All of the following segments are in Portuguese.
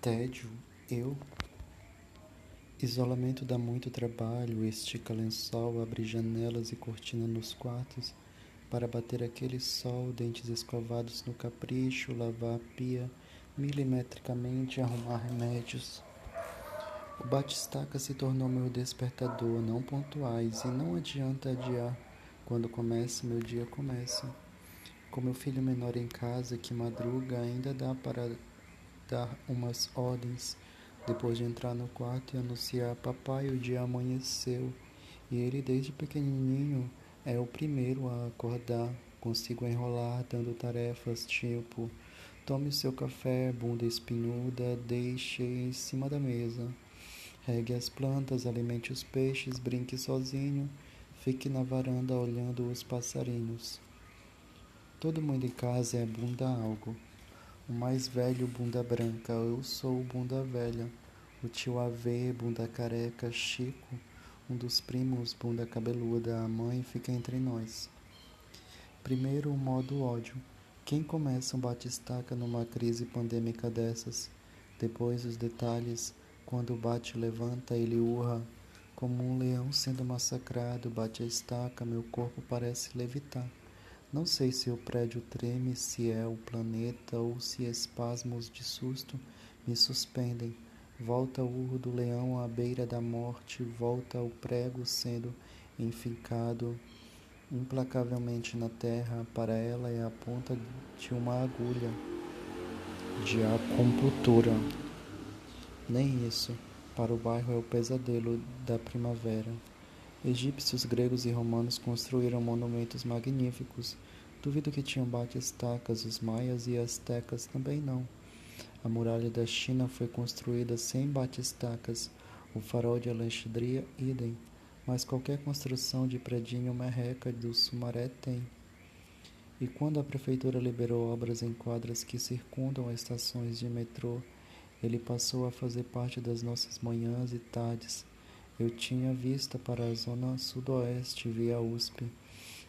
Tédio, eu. Isolamento dá muito trabalho, estica lençol, abre janelas e cortina nos quartos para bater aquele sol, dentes escovados no capricho, lavar a pia milimetricamente, arrumar remédios. O batistaca se tornou meu despertador, não pontuais, e não adianta adiar. Quando começa, meu dia começa. Com meu filho menor em casa, que madruga, ainda dá para dar umas ordens, depois de entrar no quarto e anunciar: Papai, o dia amanheceu. E ele, desde pequenininho, é o primeiro a acordar. Consigo enrolar dando tarefas tipo: tome seu café, bunda espinhuda, deixe em cima da mesa. Regue as plantas, alimente os peixes, brinque sozinho, fique na varanda olhando os passarinhos. Todo mundo em casa é bunda algo. O mais velho, bunda branca, eu sou bunda velha. O tio Ave, bunda careca, Chico, um dos primos, bunda cabeluda, a mãe fica entre nós. Primeiro, o modo ódio. Quem começa um batistaca numa crise pandêmica dessas? Depois, os detalhes. Quando o bate levanta, ele urra. Como um leão sendo massacrado, bate a estaca, meu corpo parece levitar. Não sei se o prédio treme, se é o planeta ou se espasmos de susto me suspendem. Volta o urro do leão à beira da morte, volta o prego sendo enfincado implacavelmente na terra. Para ela é a ponta de uma agulha de acupuntura. Nem isso. Para o bairro é o pesadelo da primavera. Egípcios, gregos e romanos construíram monumentos magníficos. Duvido que tinham bate-estacas, os maias e astecas também não. A muralha da China foi construída sem bate-estacas, o farol de Alexandria, idem, mas qualquer construção de predinho merreca do Sumaré tem. E quando a prefeitura liberou obras em quadras que circundam as estações de metrô, ele passou a fazer parte das nossas manhãs e tardes eu tinha vista para a zona sudoeste via USP.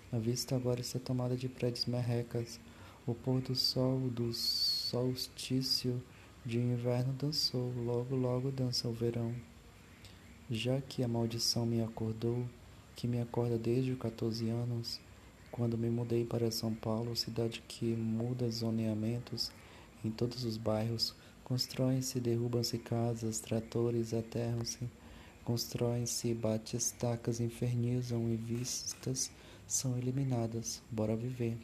A vista agora está tomada de prédios merrecas. O pôr do sol do solstício de inverno dançou, logo, logo dança o verão. Já que a maldição me acordou, que me acorda desde os 14 anos, quando me mudei para São Paulo, cidade que muda zoneamentos em todos os bairros, constroem-se, derrubam-se casas, tratores, aterram-se Constroem-se bate-estacas, infernizam e vistas são eliminadas. Bora viver.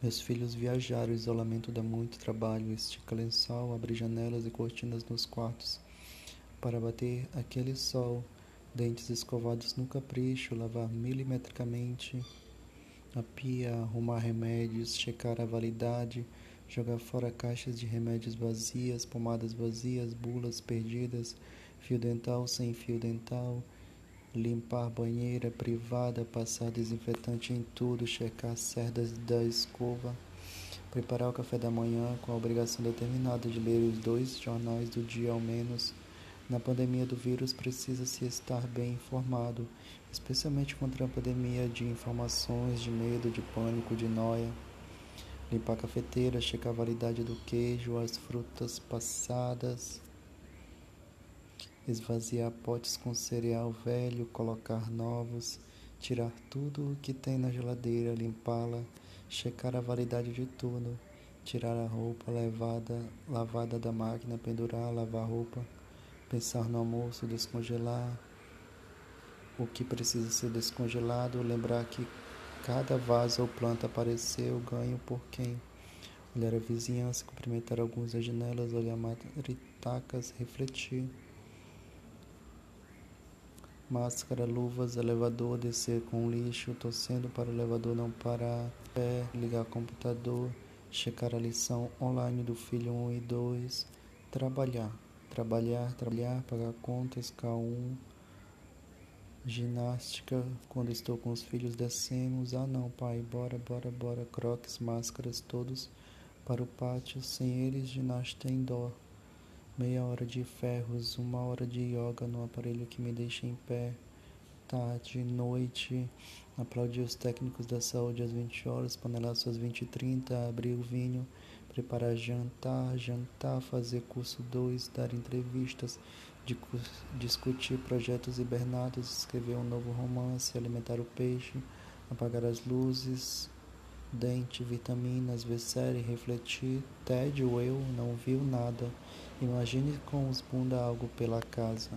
Meus filhos viajaram, o isolamento dá muito trabalho, estica lençol, abre janelas e cortinas nos quartos. Para bater aquele sol, dentes escovados no capricho, lavar milimetricamente a pia, arrumar remédios, checar a validade, jogar fora caixas de remédios vazias, pomadas vazias, bulas perdidas, fio dental sem fio dental, limpar banheira privada, passar desinfetante em tudo, checar cerdas da escova, preparar o café da manhã com a obrigação determinada de ler os dois jornais do dia ao menos. Na pandemia do vírus precisa-se estar bem informado, especialmente contra a pandemia de informações, de medo, de pânico, de noia. Limpar a cafeteira, checar a validade do queijo, as frutas passadas esvaziar potes com cereal velho, colocar novos, tirar tudo o que tem na geladeira, limpá-la, checar a validade de tudo, tirar a roupa levada, lavada da máquina, pendurar, lavar roupa, pensar no almoço, descongelar o que precisa ser descongelado, lembrar que cada vaso ou planta apareceu, ganho por quem. Olhar a vizinhança, cumprimentar alguns das janelas, olhar maritacas, refletir máscara, luvas, elevador, descer com lixo, torcendo para o elevador não parar, pé, ligar computador, checar a lição online do filho 1 e 2, trabalhar, trabalhar, trabalhar, pagar contas, K1, ginástica, quando estou com os filhos descemos, ah não pai, bora, bora, bora, croques, máscaras, todos para o pátio, sem eles ginástica indoor meia hora de ferros, uma hora de yoga no aparelho que me deixa em pé, tarde, noite, aplaudir os técnicos da saúde às 20 horas, panelar às 20 e 30, abrir o vinho, preparar jantar, jantar, fazer curso 2, dar entrevistas, discutir projetos hibernados, escrever um novo romance, alimentar o peixe, apagar as luzes, dente, vitaminas, série, refletir, tédio, eu, não viu nada. Imagine com os bunda algo pela casa.